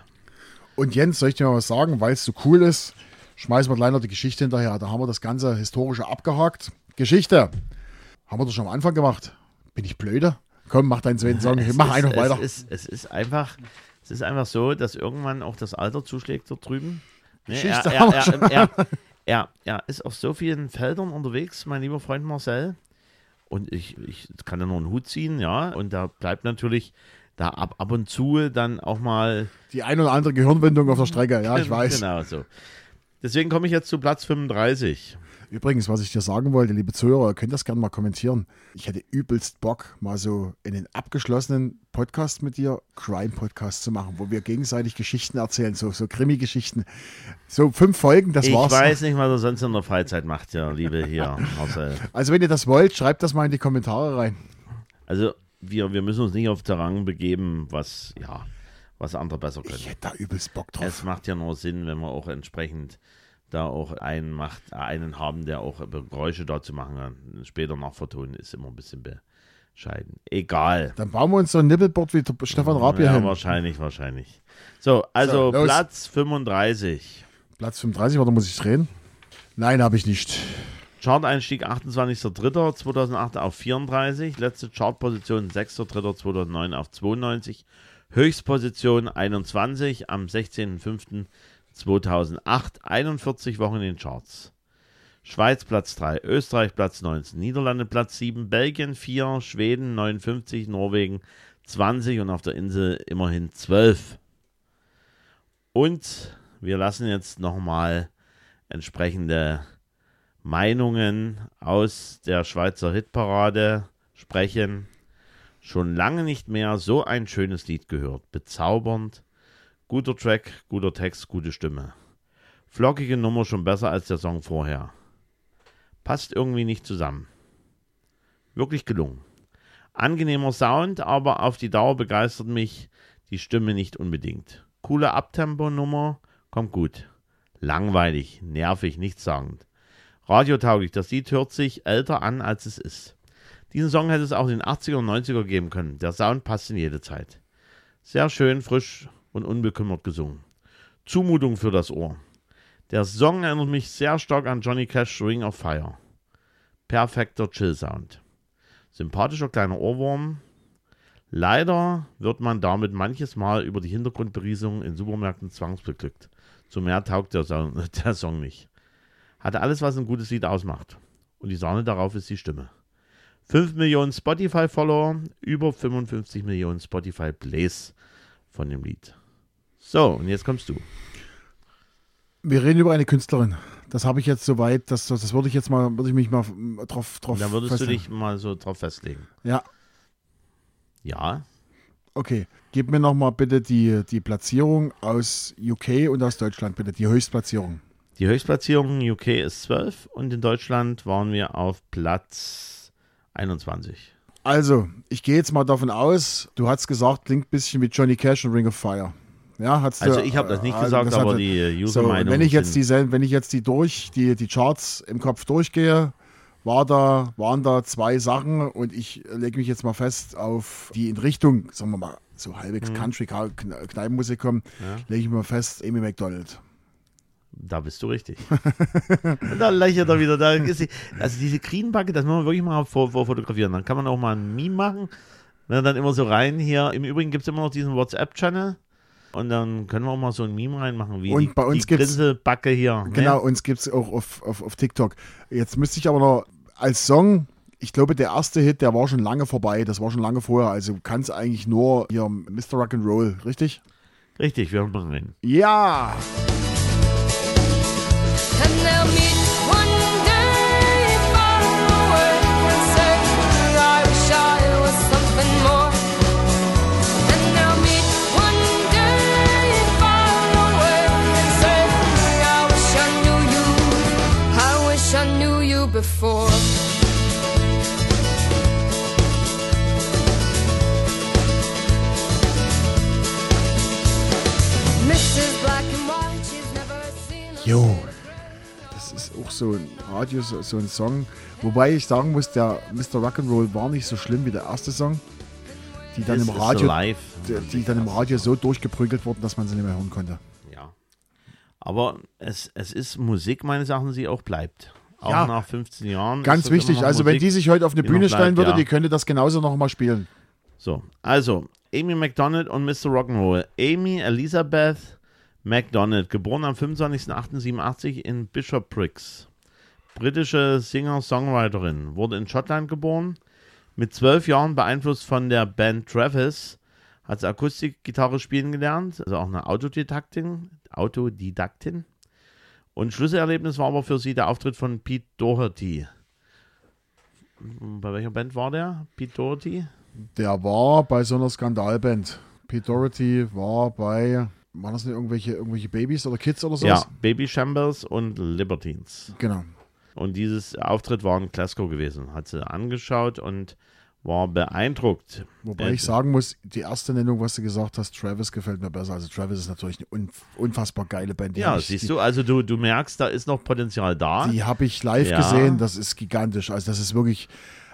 Und Jens, soll ich dir mal was sagen, weil es so cool ist? Schmeißen wir gleich noch die Geschichte hinterher. Da haben wir das ganze Historische abgehakt. Geschichte. Haben wir das schon am Anfang gemacht? Bin ich blöde? Komm, mach deinen zweiten Song. Es Mach ist, einfach es weiter. Ist, es, ist einfach, es ist einfach so, dass irgendwann auch das Alter zuschlägt dort drüben. Ne, Geschichte er, er, schon. er, er, er, er ist auf so vielen Feldern unterwegs, mein lieber Freund Marcel. Und ich, ich kann ja nur einen Hut ziehen, ja. Und da bleibt natürlich da ab, ab und zu dann auch mal Die ein oder andere Gehirnwindung auf der Strecke. Ja, ich weiß. Genau so. Deswegen komme ich jetzt zu Platz 35. Übrigens, was ich dir sagen wollte, liebe Zuhörer, ihr könnt das gerne mal kommentieren. Ich hätte übelst Bock, mal so einen abgeschlossenen Podcast mit dir, Crime-Podcast zu machen, wo wir gegenseitig Geschichten erzählen, so, so Krimi-Geschichten. So fünf Folgen, das ich war's. weiß nicht, was er sonst in der Freizeit macht, ja, liebe hier. Also, wenn ihr das wollt, schreibt das mal in die Kommentare rein. Also wir, wir müssen uns nicht auf Terrain begeben, was, ja, was andere besser können. Ich hätte da übelst Bock drauf. Es macht ja nur Sinn, wenn wir auch entsprechend da auch einen macht, einen haben, der auch Geräusche dazu machen kann. Später nachvertonen ist immer ein bisschen bescheiden. Egal. Dann bauen wir uns so ein Nippelboard wie Stefan Raab hier ja, hin. wahrscheinlich, wahrscheinlich. So, also So. Platz 35. Platz 35, warte, muss ich drehen? Nein, habe ich nicht. Chart-Einstieg 28.03.2008 auf 34. Letzte Chartposition 6.03.2009 auf 92. Höchstposition 21 am 16.05.2008. 41 Wochen in den Charts. Schweiz Platz 3, Österreich Platz 19, Niederlande Platz 7, Belgien 4, Schweden 59, Norwegen 20 und auf der Insel immerhin 12. Und wir lassen jetzt nochmal entsprechende Meinungen aus der Schweizer Hitparade sprechen. Schon lange nicht mehr so ein schönes Lied gehört. Bezaubernd. Guter Track, guter Text, gute Stimme. Flockige Nummer schon besser als der Song vorher. Passt irgendwie nicht zusammen. Wirklich gelungen. Angenehmer Sound, aber auf die Dauer begeistert mich die Stimme nicht unbedingt. Coole Abtempo-Nummer, kommt gut. Langweilig, nervig, nichtssagend. Radiotauglich, das Lied hört sich älter an, als es ist. Diesen Song hätte es auch in den 80er und 90er geben können. Der Sound passt in jede Zeit. Sehr schön, frisch und unbekümmert gesungen. Zumutung für das Ohr. Der Song erinnert mich sehr stark an Johnny Cash Ring of Fire. Perfekter Chill-Sound. Sympathischer kleiner Ohrwurm. Leider wird man damit manches Mal über die Hintergrundberieselung in Supermärkten zwangsbeglückt. Zu mehr taugt der Song, der Song nicht. Hatte alles, was ein gutes Lied ausmacht. Und die Sahne darauf ist die Stimme. 5 Millionen Spotify-Follower, über 55 Millionen Spotify-Plays von dem Lied. So, und jetzt kommst du. Wir reden über eine Künstlerin. Das habe ich jetzt soweit, das, das, das würde ich jetzt mal, würde ich mich mal drauf, drauf Da würdest du festlegen. dich mal so drauf festlegen. Ja, Ja, okay. Gib mir noch mal bitte die, die Platzierung aus UK und aus Deutschland, bitte, die Höchstplatzierung. Die Höchstplatzierung in UK ist 12 und in Deutschland waren wir auf Platz 21. Also, ich gehe jetzt mal davon aus, du hast gesagt, klingt ein bisschen wie Johnny Cash und Ring of Fire. Ja, hat's Also ich habe das nicht also gesagt, das aber hatte- die So, User-Meinung wenn ich jetzt die, wenn ich jetzt die durch, die, die Charts im Kopf durchgehe, war da, waren da zwei Sachen und ich lege mich jetzt mal fest auf die in Richtung, sagen wir mal, so halbwegs Country, Kne- Kneipenmusik kommen, Mhm. Ja. lege ich mir fest, Amy McDonald. Da bist du richtig. und da lächelt er wieder. Da ist sie, also diese Greenbacke, das muss man wirklich mal vor, vor fotografieren. Dann kann man auch mal ein Meme machen. Wenn er dann immer so rein hier. Im Übrigen gibt es immer noch diesen WhatsApp-Channel. Und dann können wir auch mal so ein Meme reinmachen, wie Und die, bei uns die Grinselbacke hier. Genau, Ne? uns gibt es auch auf, auf, auf TikTok. Jetzt müsste ich aber noch als Song, ich glaube, der erste Hit, der war schon lange vorbei. Das war schon lange vorher. Also kann es eigentlich nur hier Mr. Rock'n'Roll, richtig? Richtig, wir mal rein. Ja! And Jo. Das ist auch so ein Radio, so, so ein Song. Wobei ich sagen muss, der Mr. Rock'n'Roll war nicht so schlimm wie der erste Song. Die dann This im Radio, Live. die, die dann im Radio so durchgeprügelt wurden, dass man sie nicht mehr hören konnte. Ja. Aber es, es ist Musik, meines Erachtens, die auch bleibt. Auch Ja. nach 15 Jahren. Ganz wichtig. Also wenn Musik. die sich heute auf eine Bühne noch stellen bleibt, würde, ja. die könnte das genauso noch mal spielen. So, also, Amy McDonald und Mr. Rock'n'Roll. Amy Elizabeth McDonald, geboren am 25.08.87 in Bishopbriggs. Britische Singer-Songwriterin, wurde in Schottland geboren. Mit zwölf Jahren beeinflusst von der Band Travis, hat sie Akustikgitarre spielen gelernt, also auch eine Autodidaktin, Autodidaktin. Und Schlüsselerlebnis war aber für sie der Auftritt von Pete Doherty. Bei welcher Band war der? Pete Doherty? Der war bei so einer Skandalband. Pete Doherty war bei, waren das nicht irgendwelche, irgendwelche Babys oder Kids oder sowas? Ja, Baby Shambles und Libertines. Genau. Und dieses Auftritt war in Glasgow gewesen. Hat sie angeschaut und war beeindruckt. Wobei Äh, ich sagen muss, die erste Nennung, was du gesagt hast, Travis gefällt mir besser. Also Travis ist natürlich eine unf- unfassbar geile Band. Die Ja, ich, siehst die, du, also du, du merkst, da ist noch Potenzial da. Die habe ich live Ja. gesehen. Das ist gigantisch. Also das ist wirklich.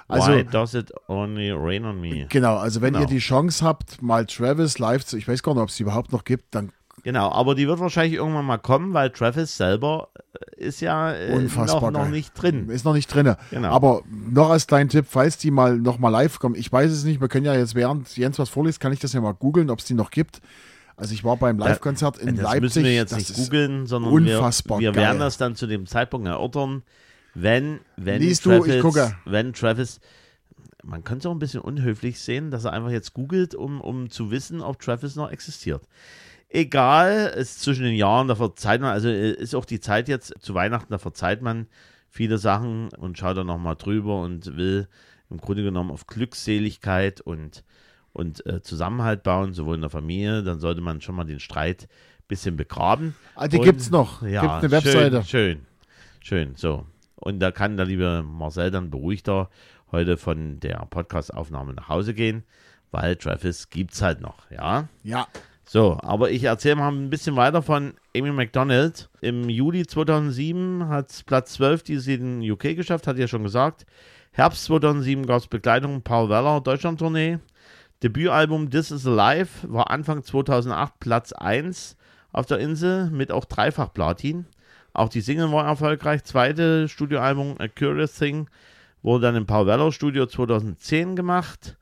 Also Why does it only rain on me? genau. Also wenn Genau. ihr die Chance habt, mal Travis live zu, ich weiß gar nicht, ob es die überhaupt noch gibt, dann Genau, aber die wird wahrscheinlich irgendwann mal kommen, weil Travis selber äh, ist ja äh, Unfassbar noch, noch nicht drin. ist noch nicht drin. Genau. Aber noch als kleinen Tipp, falls die mal noch mal live kommen, ich weiß es nicht, wir können ja jetzt während Jens was vorliest, kann ich das ja mal googeln, ob es die noch gibt. Also ich war beim Live-Konzert in das Leipzig. müssen wir jetzt das nicht googeln, sondern unfassbar wir, wir werden das dann zu dem Zeitpunkt erörtern, wenn, wenn Liest du, Travis, ich gucke. wenn Travis, man könnte es auch ein bisschen unhöflich sehen, dass er einfach jetzt googelt, um, um zu wissen, ob Travis noch existiert. Egal, es ist zwischen den Jahren, da verzeiht man, also äh, ist auch die Zeit jetzt zu Weihnachten, da verzeiht man viele Sachen und schaut dann nochmal drüber und will im Grunde genommen auf Glückseligkeit und, und äh, Zusammenhalt bauen, sowohl in der Familie, dann sollte man schon mal den Streit ein bisschen begraben. Ah, die Und- gibt's noch. Ja, Gibt eine Webseite. Schön, schön, schön, so. Und da kann der liebe Marcel dann beruhigter heute von der Podcast-Aufnahme nach Hause gehen, weil Travis gibt's halt noch, ja. Ja, So, aber ich erzähle mal ein bisschen weiter von Amy McDonald. Im Juli 2007 hat Platz 12 die sie in den UK geschafft, hat ja schon gesagt. Herbst 2007 gab es Begleitung Paul Weller, Deutschland-Tournee. Debütalbum This Is Alive war Anfang 2008 Platz 1 auf der Insel mit auch dreifach Platin. Auch die Single war erfolgreich. Zweite Studioalbum A Curious Thing wurde dann im Paul Weller Studio 2010 gemacht.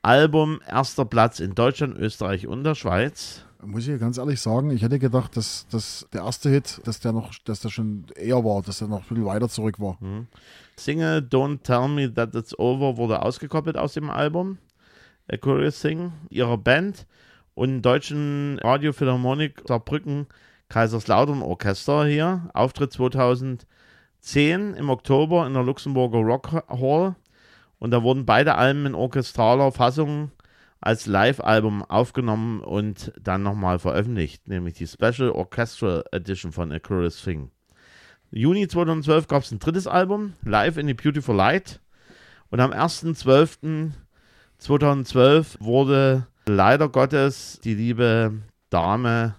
Album erster Platz in Deutschland, Österreich und der Schweiz. muss ich ganz ehrlich sagen, ich hätte gedacht, dass, dass der erste Hit, dass der noch, dass der schon eher war, dass der noch ein bisschen weiter zurück war. Single Don't Tell Me That It's Over wurde ausgekoppelt aus dem Album A Curious Thing ihrer Band und im deutschen Radio Philharmonic Saarbrücken Kaiserslautern Orchester hier. Auftritt 2010 im Oktober in der Luxemburger Rock Hall und da wurden beide Alben in orchestraler Fassung als Live-Album aufgenommen und dann nochmal veröffentlicht, nämlich die Special Orchestral Edition von A Curious Thing. Juni 2012 gab es ein drittes Album, Live in the Beautiful Light. Und am 1.12.2012 wurde leider Gottes die liebe Dame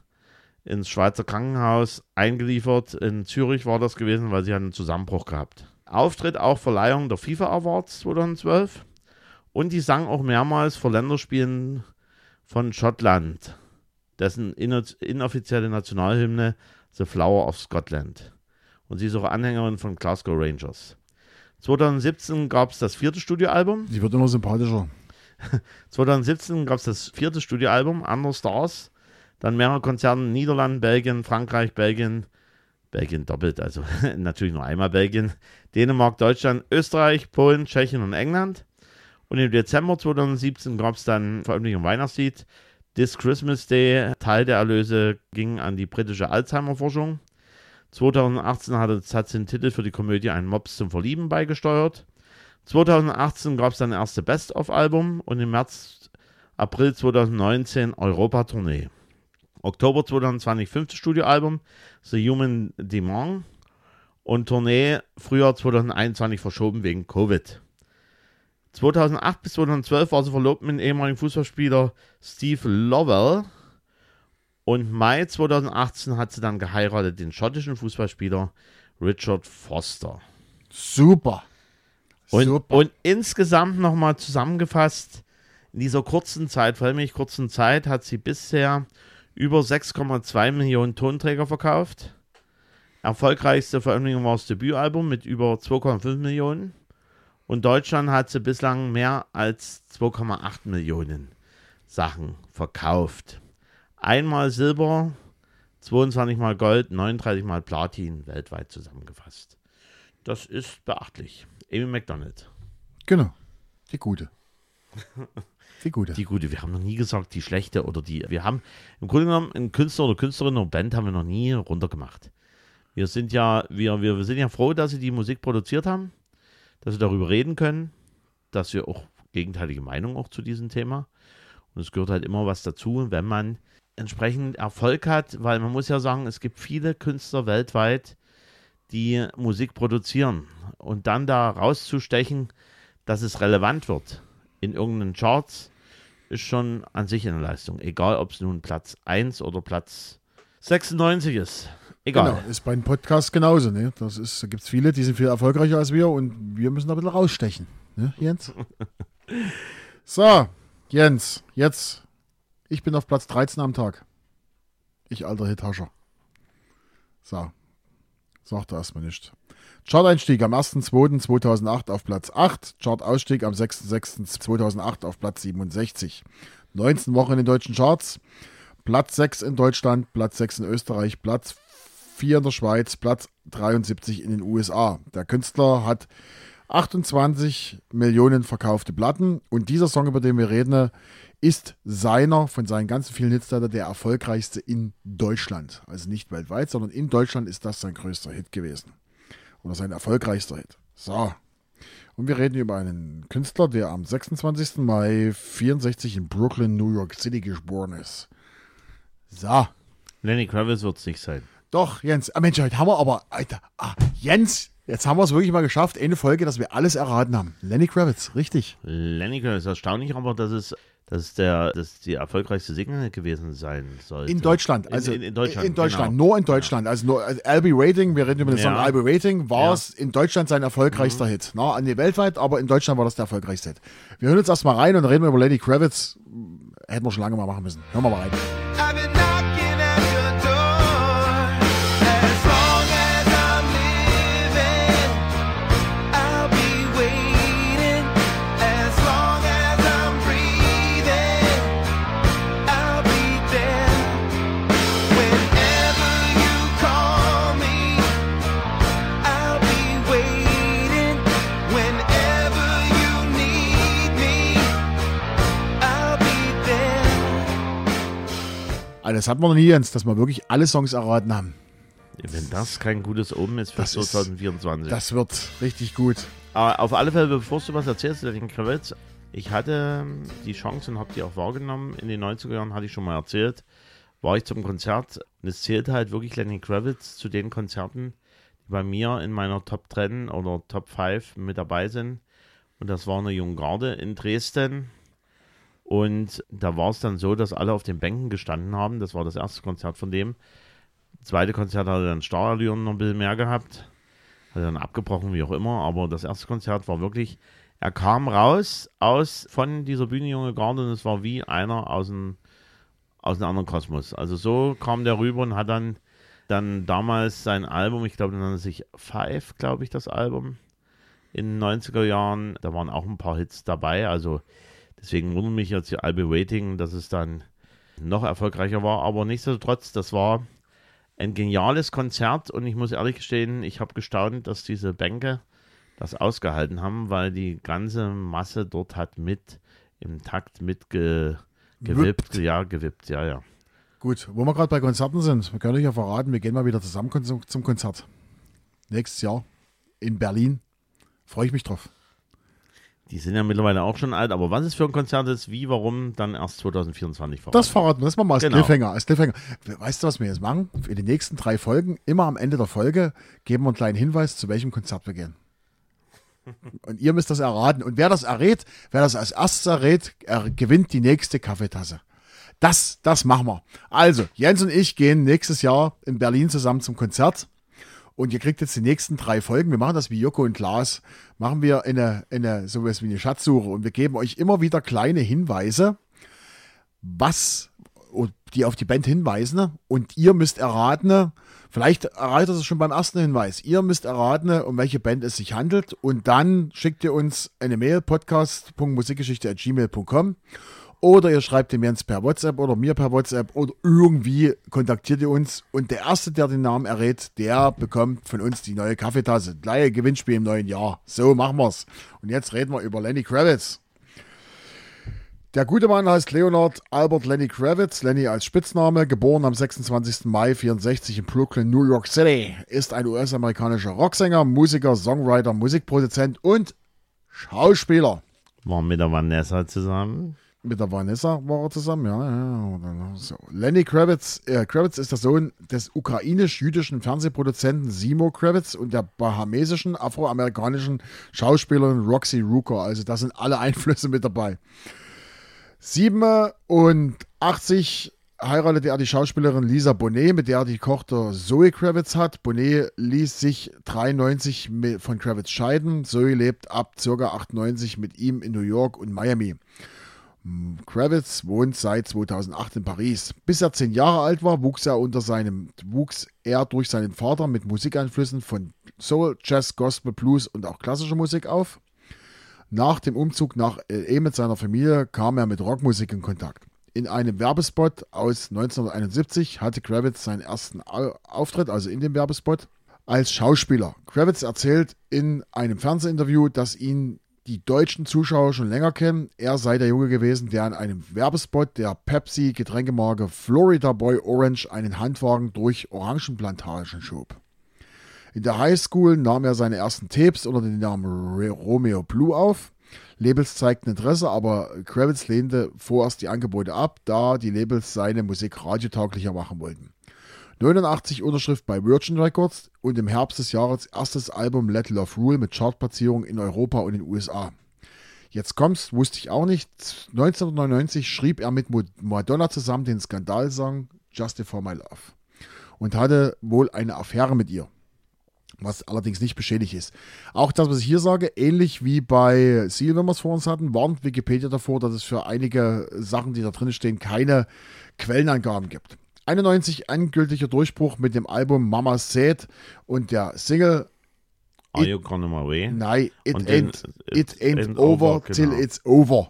ins Schweizer Krankenhaus eingeliefert. In Zürich war das gewesen, weil sie einen Zusammenbruch gehabt. Auftritt auch Verleihung der FIFA Awards 2012. Und die sang auch mehrmals vor Länderspielen von Schottland, dessen inoffizielle Nationalhymne The Flower of Scotland und sie ist auch Anhängerin von Glasgow Rangers. 2017 gab es das vierte Studioalbum. Die wird immer sympathischer. 2017 gab es das vierte Studioalbum, Under Stars. Dann mehrere Konzerte in Niederlanden, Belgien, Frankreich, Belgien, Belgien doppelt, also natürlich nur einmal Belgien, Dänemark, Deutschland, Österreich, Polen, Tschechien und England. Und im Dezember 2017 gab es dann Veröffentlichung Weihnachtslied. This Christmas Day, Teil der Erlöse ging an die britische Alzheimer-Forschung. 2018 hat, es- den Titel für die Komödie Ein Mops zum Verlieben beigesteuert. 2018 gab es dann erste Best-of-Album und im März, April 2019 Europa-Tournee. Oktober 2020 fünftes Studioalbum The Human Demand und Tournee Frühjahr 2021 verschoben wegen Covid. 2008 bis 2012 war sie verlobt mit dem ehemaligen Fußballspieler Steve Lovell und Mai 2018 hat sie dann geheiratet, den schottischen Fußballspieler Richard Foster. Super. Und, Super. und insgesamt nochmal zusammengefasst, in dieser kurzen Zeit, vor allem in kurzen Zeit, hat sie bisher über 6,2 Millionen Tonträger verkauft. Erfolgreichste Veröffentlichung war das Debütalbum mit über 2,5 Millionen. Und Deutschland hat sie bislang mehr als 2,8 Millionen Sachen verkauft. Einmal Silber, 22 mal Gold, 39 mal Platin weltweit zusammengefasst. Das ist beachtlich. Amy McDonald. Genau. Die gute. Die gute. Die gute, wir haben noch nie gesagt, die schlechte oder die. Wir haben im Grunde genommen einen Künstler oder Künstlerin oder Band haben wir noch nie runtergemacht. Wir sind ja, wir, wir, wir sind ja froh, dass sie die Musik produziert haben, dass wir darüber reden können, dass wir auch gegenteilige Meinung auch zu diesem Thema. Und es gehört halt immer was dazu, wenn man entsprechend Erfolg hat, weil man muss ja sagen, es gibt viele Künstler weltweit, die Musik produzieren und dann da rauszustechen, dass es relevant wird in irgendeinen Charts, ist schon an sich eine Leistung. Egal, ob es nun Platz 1 oder Platz 96 ist. Egal. Genau, ist bei den Podcasts genauso. Ne? Das ist, da gibt es viele, die sind viel erfolgreicher als wir und wir müssen da ein bisschen rausstechen. Ne, Jens? so, Jens, jetzt. Ich bin auf Platz 13 am Tag. Ich alter Hithascher. So, sagt er erstmal nicht. Chart-Einstieg am 1.2.2008 auf Platz 8, Chart-Ausstieg am 6.6.2008 auf Platz 67. 19 Wochen in den deutschen Charts, Platz 6 in Deutschland, Platz 6 in Österreich, Platz 4 in der Schweiz, Platz 73 in den USA. Der Künstler hat 28 Millionen verkaufte Platten und dieser Song, über den wir reden, ist seiner von seinen ganzen vielen Hits der erfolgreichste in Deutschland. Also nicht weltweit, sondern in Deutschland ist das sein größter Hit gewesen. Oder sein erfolgreichster Hit. So. Und wir reden über einen Künstler, der am 26. Mai 64 in Brooklyn, New York City geboren ist. So. Lenny Kravitz wird es nicht sein. Doch, Jens. Ah, Mensch, heute haben wir aber, Alter. Ah, Jens, jetzt haben wir es wirklich mal geschafft. Eine Folge, dass wir alles erraten haben. Lenny Kravitz, richtig. Lenny Kravitz ist erstaunlich, aber dass es, dass der, dass die erfolgreichste Single gewesen sein sollte. In Deutschland. Also in, in, in Deutschland. In Deutschland, Genau. nur in Deutschland. Also nur also Rating, wir reden über den Song Ja. Rating, war Ja. Mhm. es in Deutschland sein erfolgreichster Hit. Na, an die weltweit, aber in Deutschland war das der erfolgreichste Hit. Wir hören uns erstmal rein und reden wir über Lenny Kravitz. Hätten wir schon lange mal machen müssen. Hören wir mal rein. Das hatten wir noch nie, Jens, dass wir wirklich alle Songs erraten haben. Wenn das kein gutes Omen ist für Das ist- 2024. Das wird richtig gut. Aber auf alle Fälle, bevor du was erzählst, Lenny Kravitz, ich hatte die Chance und habe die auch wahrgenommen. In den 90er Jahren hatte ich schon mal erzählt, war ich zum Konzert und es zählte halt wirklich Lenny Kravitz zu den Konzerten, die bei mir in meiner Top 10 oder Top 5 mit dabei sind. Und das war eine junge Garde in Dresden. Und da war es dann so, dass alle auf den Bänken gestanden haben. Das war das erste Konzert von dem. Das zweite Konzert hatte dann Starallüren noch ein bisschen mehr gehabt. Hat er dann abgebrochen, wie auch immer. Aber das erste Konzert war wirklich, er kam raus aus von dieser Bühne Junge Garde und es war wie einer aus einem, aus einem anderen Kosmos. Also so kam der rüber und hat dann, dann damals sein Album, ich glaube, dann nannte sich Five, glaube ich, das Album, in den 90er Jahren. Da waren auch ein paar Hits dabei. Also deswegen wundert mich jetzt die Albe Waiting, dass es dann noch erfolgreicher war. Aber nichtsdestotrotz, das war ein geniales Konzert und ich muss ehrlich gestehen, ich habe gestaunt, dass diese Bänke das ausgehalten haben, weil die ganze Masse dort hat mit im Takt mitge gewippt. Ja, gewippt, ja, ja. Gut, wo wir gerade bei Konzerten sind, wir können euch ja verraten, wir gehen mal wieder zusammen zum Konzert. Nächstes Jahr in Berlin. Freue ich mich drauf. Die sind ja mittlerweile auch schon alt, aber was es für ein Konzert ist, wie, warum, dann erst 2024 voran. Das verraten wir, das machen wir als Genau. Cliffhanger, als Cliffhanger. Weißt du, was wir jetzt machen? Für die nächsten drei Folgen, immer am Ende der Folge, geben wir einen kleinen Hinweis, zu welchem Konzert wir gehen. Und ihr müsst das erraten. Und wer das errät, wer das als erstes errät, er gewinnt die nächste Kaffeetasse. Das, das machen wir. Also, Jens und ich gehen nächstes Jahr in Berlin zusammen zum Konzert. Und ihr kriegt jetzt die nächsten drei Folgen. Wir machen das wie Joko und Klaas. Machen wir eine, eine, sowas wie eine Schatzsuche. Und wir geben euch immer wieder kleine Hinweise, was die auf die Band hinweisen und ihr müsst erraten, vielleicht erratet ihr es schon beim ersten Hinweis, ihr müsst erraten, um welche Band es sich handelt und dann schickt ihr uns eine Mail, podcast.musikgeschichte.gmail.com oder ihr schreibt dem Jens per WhatsApp oder mir per WhatsApp oder irgendwie kontaktiert ihr uns und der Erste, der den Namen errät, der bekommt von uns die neue Kaffeetasse. Gleiche Gewinnspiel im neuen Jahr. So machen wir's. Und jetzt reden wir über Lenny Kravitz. Der gute Mann heißt Leonard Albert Lenny Kravitz, Lenny als Spitzname, geboren am 26. Mai 64 in Brooklyn, New York City, ist ein US-amerikanischer Rocksänger, Musiker, Songwriter, Musikproduzent und Schauspieler. War mit der Vanessa zusammen. Mit der Vanessa war er zusammen, ja. ja so. Lenny Kravitz, äh, Kravitz ist der Sohn des ukrainisch-jüdischen Fernsehproduzenten Simo Kravitz und der bahamesischen afroamerikanischen Schauspielerin Roxy Rucker. Also da sind alle Einflüsse mit dabei. 87 heiratete er die Schauspielerin Lisa Bonet, mit der er die Tochter Zoe Kravitz hat. Bonet ließ sich 93 mit- von Kravitz scheiden. Zoe lebt ab ca. 98 mit ihm in New York und Miami. Kravitz wohnt seit 2008 in Paris. Bis er zehn Jahre alt war, wuchs er unter seinem wuchs er durch seinen Vater mit Musikeinflüssen von Soul, Jazz, Gospel, Blues und auch klassischer Musik auf. Nach dem Umzug nach LA mit seiner Familie kam er mit Rockmusik in Kontakt. In einem Werbespot aus 1971 hatte Kravitz seinen ersten Au- Auftritt, also in dem Werbespot, als Schauspieler. Kravitz erzählt in einem Fernsehinterview, dass ihn die deutschen Zuschauer schon länger kennen. Er sei der Junge gewesen, der in einem Werbespot der Pepsi-Getränkemarke Florida Boy Orange einen Handwagen durch Orangenplantagen schob. In der Highschool nahm er seine ersten Tapes unter dem Namen Romeo Blue auf. Labels zeigten Interesse, aber Kravitz lehnte vorerst die Angebote ab, da die Labels seine Musik radiotauglicher machen wollten. 89 Unterschrift bei Virgin Records und im Herbst des Jahres erstes Album Let Love Rule mit Chartplatzierung in Europa und den USA. Jetzt kommt's, wusste ich auch nicht. 1999 schrieb er mit Madonna zusammen den Skandalsong Justify My Love und hatte wohl eine Affäre mit ihr was allerdings nicht beschädigt ist. Auch das, was ich hier sage, ähnlich wie bei Seal, wenn wir es vor uns hatten, warnt Wikipedia davor, dass es für einige Sachen, die da drin stehen, keine Quellenangaben gibt. 91 endgültiger Durchbruch mit dem Album Mama Said und der Single Are you gonna my way? Nein, it Und ain't, it ain't ain't over, over, till genau. it's over.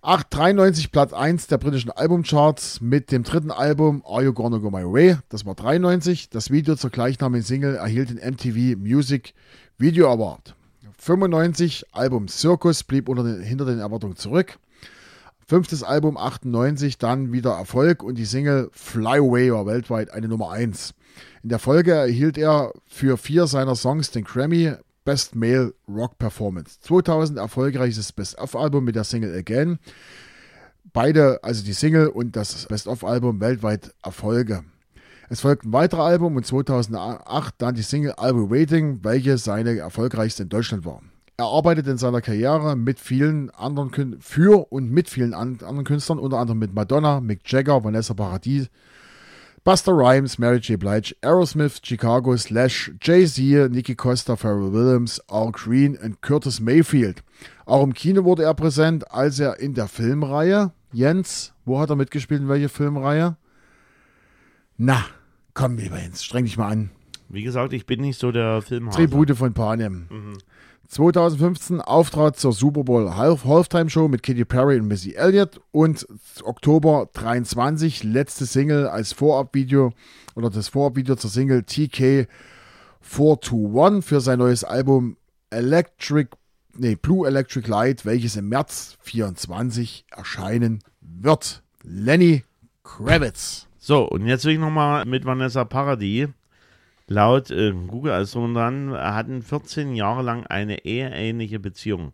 893 Platz 1 der britischen Albumcharts mit dem dritten Album Are You Gonna Go My Way? Das war 93. Das Video zur gleichnamigen Single erhielt den MTV Music Video Award. 95 Album Circus blieb den, hinter den Erwartungen zurück. Fünftes Album 98, dann wieder Erfolg und die Single Fly Away war weltweit eine Nummer 1. In der Folge erhielt er für vier seiner Songs den Grammy Best Male Rock Performance. 2000 erfolgreiches Best-of-Album mit der Single Again. Beide, also die Single und das Best-of-Album, weltweit Erfolge. Es folgte ein weiterer Album und 2008 dann die Single I'll Be Waiting, welche seine erfolgreichste in Deutschland war. Er arbeitet in seiner Karriere mit vielen anderen Kün für und mit vielen an anderen Künstlern, unter anderem mit Madonna, Mick Jagger, Vanessa Paradis, Buster Rhymes, Mary J. Blige, Aerosmith, Chicago, Slash, Jay-Z, Nicky Costa, Pharrell Williams, Al Green und Curtis Mayfield. Auch im Kino wurde er präsent, als er in der Filmreihe, Jens, wo hat er mitgespielt, in welcher Filmreihe? Na, komm, lieber Jens, streng dich mal an. Wie gesagt, ich bin nicht so der Filmhase. Tribute von Panem. 2015 Auftritt zur Super Bowl Half Halftime Show mit Katy Perry und Missy Elliott und Oktober 23 letzte Single als Vorabvideo oder das Vorabvideo zur Single TK 421 für sein neues Album Electric nee, Blue Electric Light, welches im März 24 erscheinen wird. Lenny Kravitz. So, und jetzt will ich nochmal mit Vanessa Paradis. Laut äh, Google als dran hatten 14 Jahre lang eine eheähnliche Beziehung.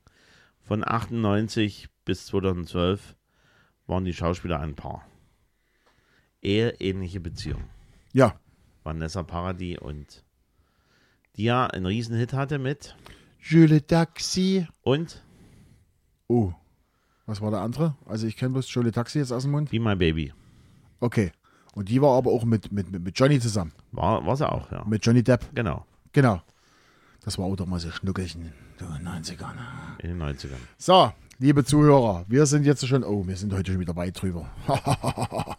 Von 98 bis 2012 waren die Schauspieler ein Paar. Eheähnliche Beziehung. Ja, Vanessa Paradis und die ja einen Riesenhit hatte mit Jules Taxi. und Oh, was war der andere? Also ich kenne bloß Julie Taxi jetzt aus dem Mund. Be My Baby. Okay. Und die war aber auch mit, mit, mit Johnny zusammen. War, war sie auch, ja. Mit Johnny Depp. Genau, Genau. Das war auch doch mal so Schnuckelchen. So 90ern. in den 90ern. So, liebe Zuhörer, wir sind jetzt schon, oh, wir sind heute schon wieder weit drüber.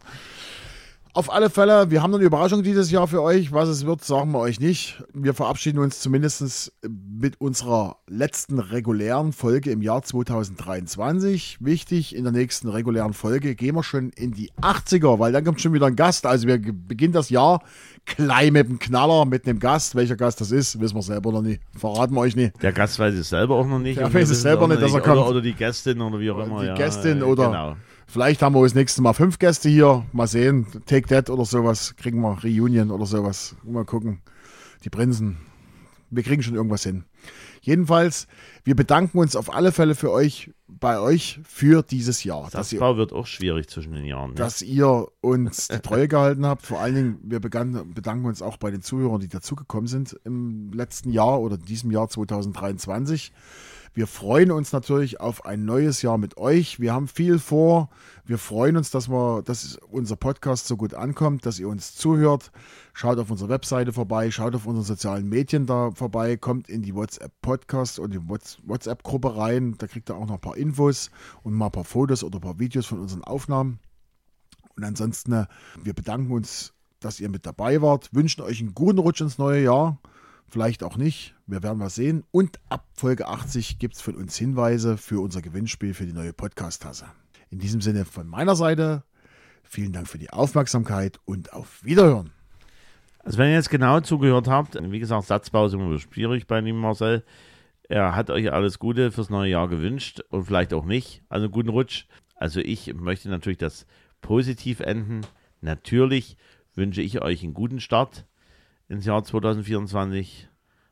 Auf alle Fälle, wir haben eine Überraschung dieses Jahr für euch. Was es wird, sagen wir euch nicht. Wir verabschieden uns zumindest mit unserer letzten regulären Folge im Jahr 2023. Wichtig, in der nächsten regulären Folge gehen wir schon in die 80er, weil dann kommt schon wieder ein Gast. Also wir beginnen das Jahr klein mit einem Knaller, mit einem Gast. Welcher Gast das ist, wissen wir selber noch nicht. Verraten wir euch nicht. Der Gast weiß es selber auch noch nicht. Der weiß es selber nicht, dass er oder, kommt. Oder die Gästin oder wie auch immer. Die ja, Gästin äh, oder Genau. Vielleicht haben wir das nächste Mal fünf Gäste hier. Mal sehen. Take That oder sowas. Kriegen wir Reunion oder sowas. Mal gucken. Die Prinzen. Wir kriegen schon irgendwas hin. Jedenfalls, wir bedanken uns auf alle Fälle für euch, bei euch für dieses Jahr. Dass ihr, Satzbau wird auch schwierig zwischen den Jahren. Ne? dass ihr uns die Treue gehalten habt. Vor allen Dingen, wir begann, bedanken uns auch bei den Zuhörern, die dazugekommen sind im letzten Jahr oder in diesem Jahr 2023. Wir freuen uns natürlich auf ein neues Jahr mit euch. Wir haben viel vor. Wir freuen uns, dass, wir, dass unser Podcast so gut ankommt, dass ihr uns zuhört. Schaut auf unserer Webseite vorbei, schaut auf unseren sozialen Medien da vorbei, kommt in die WhatsApp-Podcast und die Whats- WhatsApp-Gruppe rein. Da kriegt ihr auch noch ein paar Infos und mal ein paar Fotos oder ein paar Videos von unseren Aufnahmen. Und ansonsten, äh, wir bedanken uns, dass ihr mit dabei wart, wünschen euch einen guten Rutsch ins neue Jahr. Vielleicht auch nicht. Wir werden was sehen. Und ab Folge 80 gibt es von uns Hinweise für unser Gewinnspiel für die neue Podcast-Tasse. In diesem Sinne von meiner Seite, vielen Dank für die Aufmerksamkeit und auf Wiederhören. Also wenn ihr jetzt genau zugehört habt, wie gesagt, Satzbau ist immer schwierig bei dem Marcel. Er hat euch alles Gute fürs neue Jahr gewünscht und vielleicht auch nicht. Also guten Rutsch. Also ich möchte natürlich das positiv enden. Natürlich wünsche ich euch einen guten Start ins Jahr 2024.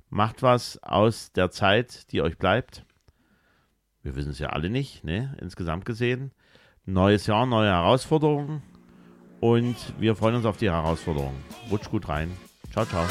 Macht was aus der Zeit, die euch bleibt. Wir wissen es ja alle nicht, ne? insgesamt gesehen. Neues Jahr, neue Herausforderungen. Und wir freuen uns auf die Herausforderungen. Rutscht gut rein. Ciao, ciao.